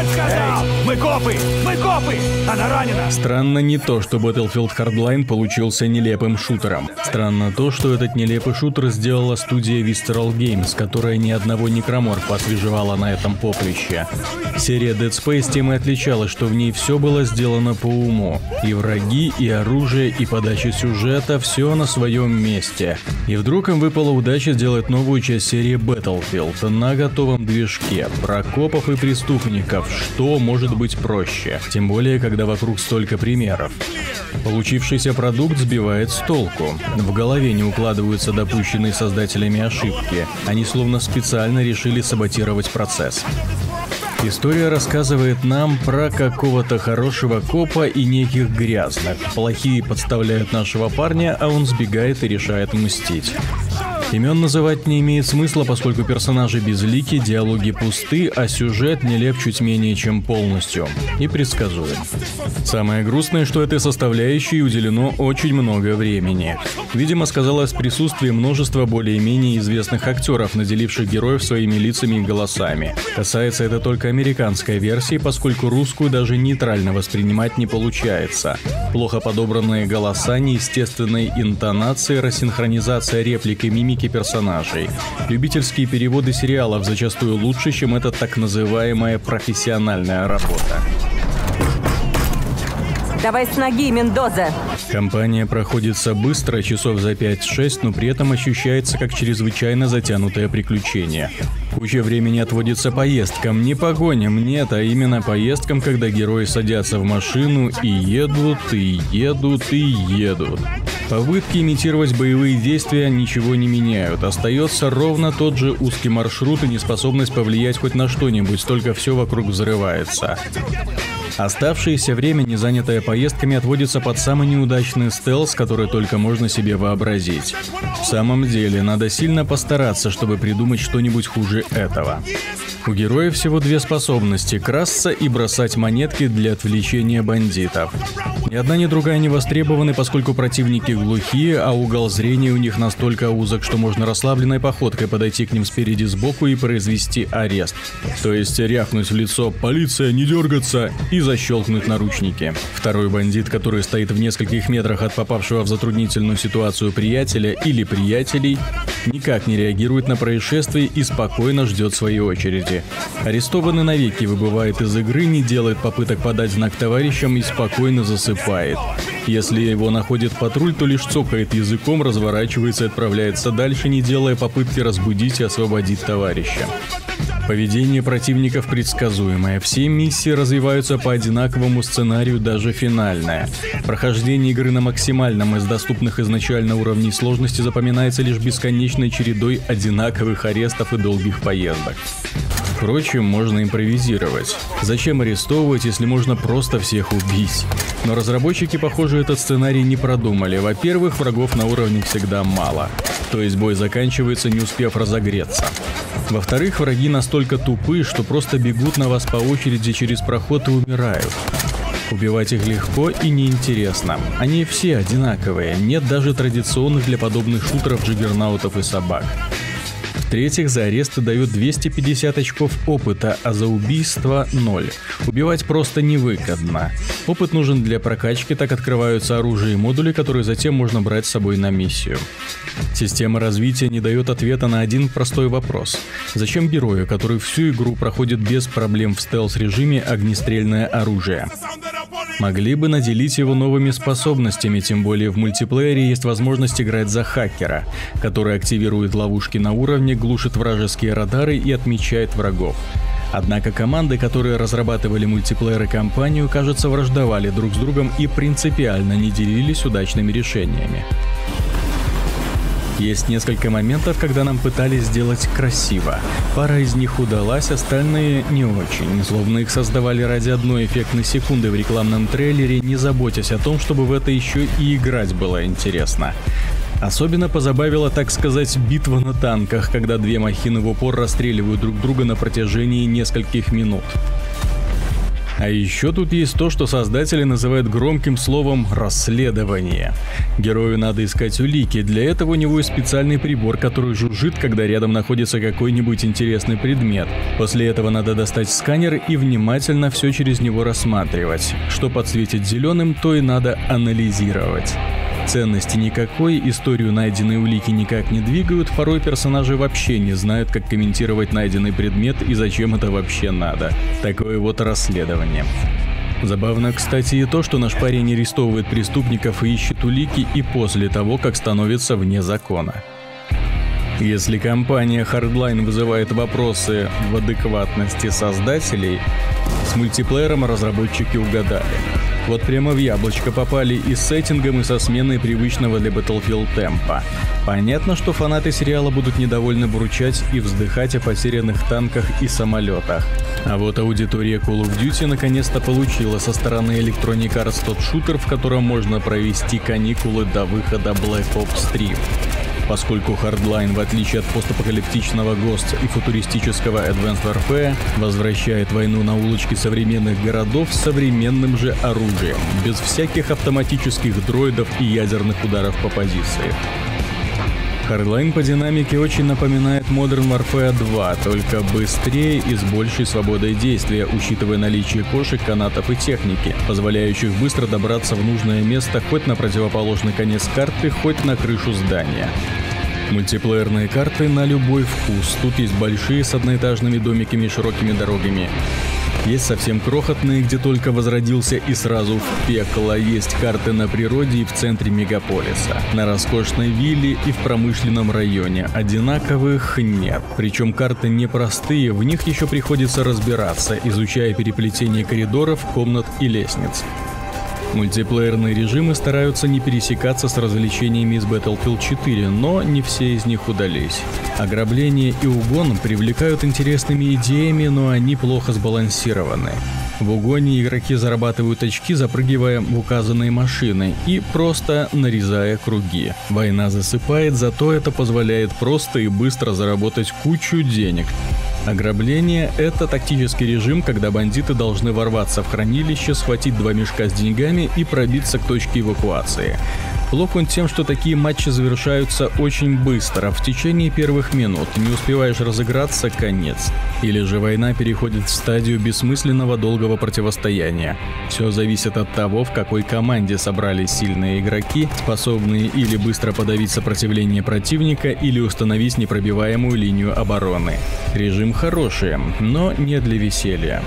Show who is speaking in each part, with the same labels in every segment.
Speaker 1: Встать, сказал! Мы копы! Мы копы! Она ранена!
Speaker 2: Странно не то, что Battlefield Hardline получился нелепым шутером. Странно то, что этот нелепый шутер сделала студия Visceral Games, которая ни одного некроморфа освежевала на этом поприще. Серия Dead Space тем и отличалась, что в ней все было сделано по уму. И враги, и оружие, и подача сюжета, все на своем месте. И вдруг им выпала удача сделать новую часть серии Battlefield на готовом движке. Про копов и преступников, что может быть проще? Тем более, когда вокруг столько примеров. Получившийся продукт сбивает с толку. В голове не укладываются допущенные создателями ошибки. Они словно специально решили саботировать процесс. История рассказывает нам про какого-то хорошего копа и неких грязных. Плохие подставляют нашего парня, а он сбегает и решает мстить. Имен называть не имеет смысла, поскольку персонажи безлики, диалоги пусты, а сюжет нелеп чуть менее чем полностью. И предсказуем. Самое грустное, что этой составляющей уделено очень много времени. Видимо, сказалось присутствие множества более-менее известных актеров, наделивших героев своими лицами и голосами. Касается это только американской версии, поскольку русскую даже нейтрально воспринимать не получается. Плохо подобранные голоса, неестественные интонации, рассинхронизация реплик и мимики персонажей. Любительские переводы сериалов зачастую лучше, чем эта так называемая профессиональная работа.
Speaker 3: Давай с ноги, Мендоза.
Speaker 2: Компания проходится быстро, часов за 5-6, но при этом ощущается как чрезвычайно затянутое приключение. Куча времени отводится поездкам, не погоням, нет, а именно поездкам, когда герои садятся в машину и едут, и едут, и едут. Попытки имитировать боевые действия ничего не меняют. Остается ровно тот же узкий маршрут и неспособность повлиять хоть на что-нибудь, только все вокруг взрывается. Оставшееся время, не занятое поездками, отводится под самый неудачный стелс, который только можно себе вообразить. В самом деле, надо сильно постараться, чтобы придумать что-нибудь хуже этого. У героя всего две способности – красться и бросать монетки для отвлечения бандитов. Ни одна, ни другая не востребованы, поскольку противники глухие, а угол зрения у них настолько узок, что можно расслабленной походкой подойти к ним спереди сбоку и произвести арест. То есть рявкнуть в лицо «Полиция, не дергаться!» и защелкнуть наручники. Второй бандит, который стоит в нескольких метрах от попавшего в затруднительную ситуацию приятеля или приятелей, никак не реагирует на происшествие и спокойно ждет своей очереди. Арестованный навеки выбывает из игры, не делает попыток подать знак товарищам и спокойно засыпает. Если его находит патруль, то лишь цокает языком, разворачивается и отправляется дальше, не делая попытки разбудить и освободить товарища. Поведение противников предсказуемое. Все миссии развиваются по одинаковому сценарию, даже финальная. Прохождение игры на максимальном из доступных изначально уровней сложности запоминается лишь бесконечной чередой одинаковых арестов и долгих поездок. Впрочем, можно импровизировать. Зачем арестовывать, если можно просто всех убить? Но разработчики, похоже, этот сценарий не продумали. Во-первых, врагов на уровне всегда мало. То есть бой заканчивается, не успев разогреться. Во-вторых, враги настолько тупы, что просто бегут на вас по очереди через проход и умирают. Убивать их легко и неинтересно. Они все одинаковые, нет даже традиционных для подобных шутеров джиггернаутов и собак. В-третьих, за аресты дают 250 очков опыта, а за убийство 0. Убивать просто невыгодно. Опыт нужен для прокачки, так открываются оружие и модули, которые затем можно брать с собой на миссию. Система развития не дает ответа на один простой вопрос. Зачем герою, который всю игру проходит без проблем в стелс-режиме, огнестрельное оружие? Могли бы наделить его новыми способностями, тем более в мультиплеере есть возможность играть за хакера, который активирует ловушки на уровне, глушит вражеские радары и отмечает врагов. Однако команды, которые разрабатывали мультиплеер и кампанию, кажется, враждовали друг с другом и принципиально не делились удачными решениями. Есть несколько моментов, когда нам пытались сделать красиво. Пара из них удалась, остальные не очень. Словно их создавали ради одной эффектной секунды в рекламном трейлере, не заботясь о том, чтобы в это еще и играть было интересно. Особенно позабавила, так сказать, битва на танках, когда две махины в упор расстреливают друг друга на протяжении нескольких минут. А еще тут есть то, что создатели называют громким словом «расследование». Герою надо искать улики, для этого у него есть специальный прибор, который жужжит, когда рядом находится какой-нибудь интересный предмет. После этого надо достать сканер и внимательно все через него рассматривать. Что подсветит зеленым, то и надо анализировать. Ценности никакой, историю найденной улики никак не двигают, порой персонажи вообще не знают, как комментировать найденный предмет и зачем это вообще надо. Такое вот расследование. Забавно, кстати, и то, что наш парень арестовывает преступников и ищет улики и после того, как становится вне закона. Если компания Hardline вызывает вопросы в адекватности создателей, с мультиплеером разработчики угадали. Вот прямо в яблочко попали и с сеттингом, и со сменой привычного для Battlefield темпа. Понятно, что фанаты сериала будут недовольны бурчать и вздыхать о потерянных танках и самолетах. А вот аудитория Call of Duty наконец-то получила со стороны Electronic Arts тот шутер, в котором можно провести каникулы до выхода Black Ops 3 поскольку Hardline, в отличие от постапокалиптичного Ghost и футуристического Advanced Warfare, возвращает войну на улочки современных городов с современным же оружием, без всяких автоматических дроидов и ядерных ударов по позиции. Hardline по динамике очень напоминает Modern Warfare 2, только быстрее и с большей свободой действия, учитывая наличие кошек, канатов и техники, позволяющих быстро добраться в нужное место хоть на противоположный конец карты, хоть на крышу здания. Мультиплеерные карты на любой вкус. Тут есть большие с одноэтажными домиками и широкими дорогами. Есть совсем крохотные, где только возродился и сразу в пекло. Есть карты на природе и в центре мегаполиса. На роскошной вилле и в промышленном районе. Одинаковых нет. Причем карты непростые, в них еще приходится разбираться, изучая переплетение коридоров, комнат и лестниц. Мультиплеерные режимы стараются не пересекаться с развлечениями из Battlefield 4, но не все из них удались. Ограбление и угон привлекают интересными идеями, но они плохо сбалансированы. В угоне игроки зарабатывают очки, запрыгивая в указанные машины и просто нарезая круги. Война засыпает, зато это позволяет просто и быстро заработать кучу денег. Ограбление – это тактический режим, когда бандиты должны ворваться в хранилище, схватить два мешка с деньгами и пробиться к точке эвакуации. Плох он тем, что такие матчи завершаются очень быстро, в течение первых минут. Не успеваешь разыграться – конец. Или же война переходит в стадию бессмысленного долгого противостояния. Все зависит от того, в какой команде собрались сильные игроки, способные или быстро подавить сопротивление противника, или установить непробиваемую линию обороны. Режим хороший, но не для веселья.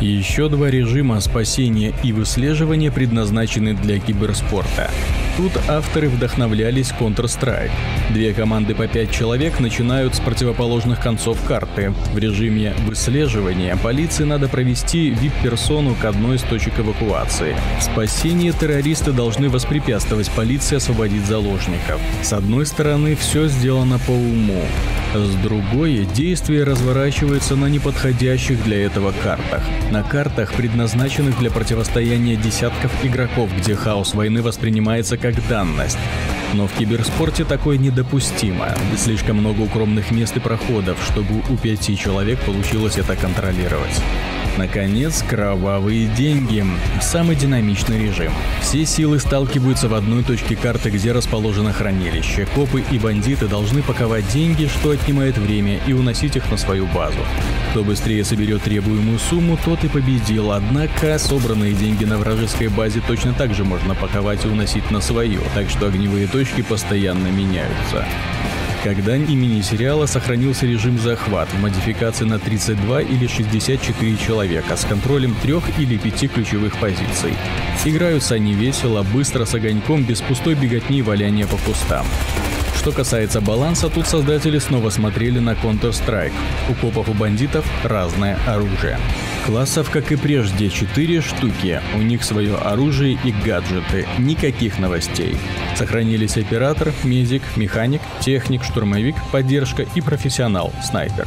Speaker 2: Еще два режима спасения и выслеживания предназначены для киберспорта. Тут авторы вдохновлялись Counter-Strike. Две команды по пять человек начинают с противоположных концов карты. В режиме выслеживания полиции надо провести VIP-персону к одной из точек эвакуации. В спасении террористы должны воспрепятствовать полиции освободить заложников. С одной стороны, все сделано по уму. С другой, действие разворачивается на неподходящих для этого картах. На картах, предназначенных для противостояния десятков игроков, где хаос войны воспринимается как данность. Но в киберспорте такое недопустимо. Слишком много укромных мест и проходов, чтобы у пяти человек получилось это контролировать. Наконец, кровавые деньги. Самый динамичный режим. Все силы сталкиваются в одной точке карты, где расположено хранилище. Копы и бандиты должны паковать деньги, что отнимает время, и уносить их на свою базу. Кто быстрее соберет требуемую сумму, тот и победил. Однако, собранные деньги на вражеской базе точно так же можно паковать и уносить на свою, так что огневые точки постоянно меняются. Когда и мини-сериала сохранился режим захват в модификации на 32 или 64 человека с контролем трех или пяти ключевых позиций. Играются они весело, быстро, с огоньком, без пустой беготни и валяния по кустам. Что касается баланса, тут создатели снова смотрели на Counter-Strike. У копов и бандитов разное оружие. Классов, как и прежде, 4 штуки. У них свое оружие и гаджеты. Никаких новостей. Сохранились оператор, медик, механик, техник, штурмовик, поддержка и профессионал, снайпер.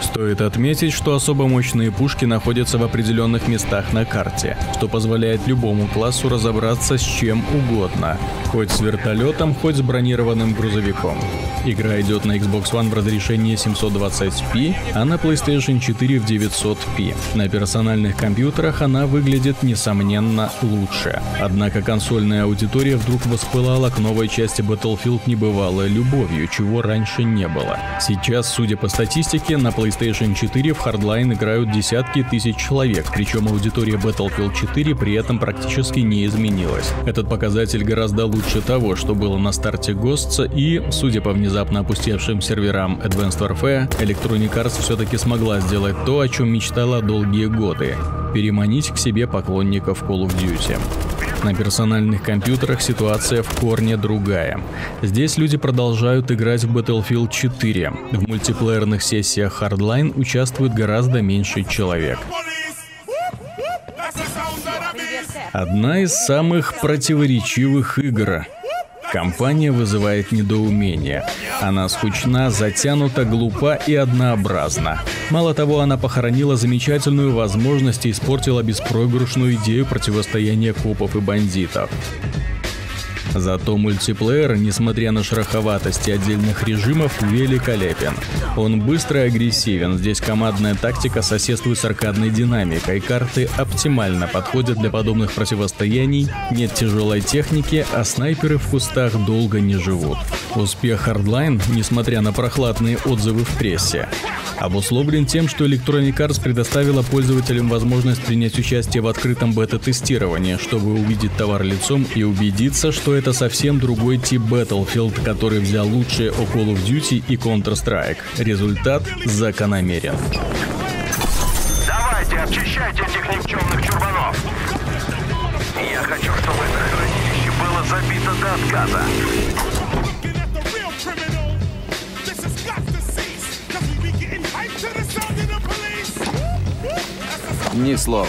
Speaker 2: Стоит отметить, что особо мощные пушки находятся в определенных местах на карте, что позволяет любому классу разобраться с чем угодно, хоть с вертолетом, хоть с бронированным грузовиком. Игра идет на Xbox One в разрешении 720p, а на PlayStation 4 в 900p. На персональных компьютерах она выглядит несомненно лучше. Однако консольная аудитория вдруг воспылала к новой части Battlefield небывалой любовью, чего раньше не было. Сейчас, судя по статистике, на PlayStation 4 в Hardline играют десятки тысяч человек, причем аудитория Battlefield 4 при этом практически не изменилась. Этот показатель гораздо лучше того, что было на старте Ghosts и, судя по внезапно опустевшим серверам Advanced Warfare, Electronic Arts все-таки смогла сделать то, о чем мечтала долгие годы – переманить к себе поклонников Call of Duty. На персональных компьютерах ситуация в корне другая. Здесь люди продолжают играть в Battlefield 4. В мультиплеерных сессиях Hardline участвует гораздо меньше человек. Одна из самых противоречивых игр Компания вызывает недоумение. Она скучна, затянута, глупа и однообразна. Мало того, она похоронила замечательную возможность и испортила беспроигрышную идею противостояния копов и бандитов. Зато мультиплеер, несмотря на шероховатости отдельных режимов, великолепен. Он быстро и агрессивен, здесь командная тактика соседствует с аркадной динамикой, карты оптимально подходят для подобных противостояний, нет тяжелой техники, а снайперы в кустах долго не живут. Успех Hardline, несмотря на прохладные отзывы в прессе, обусловлен тем, что Electronic Arts предоставила пользователям возможность принять участие в открытом бета-тестировании, чтобы увидеть товар лицом и убедиться, что это совсем другой тип Battlefield, который взял лучшее о Call of Duty и Counter-Strike. Результат закономерен.
Speaker 4: Давайте, обчищайте этих никчемных чурбанов. Я хочу, чтобы это хранилище было забито до отказа.
Speaker 5: Ни слова.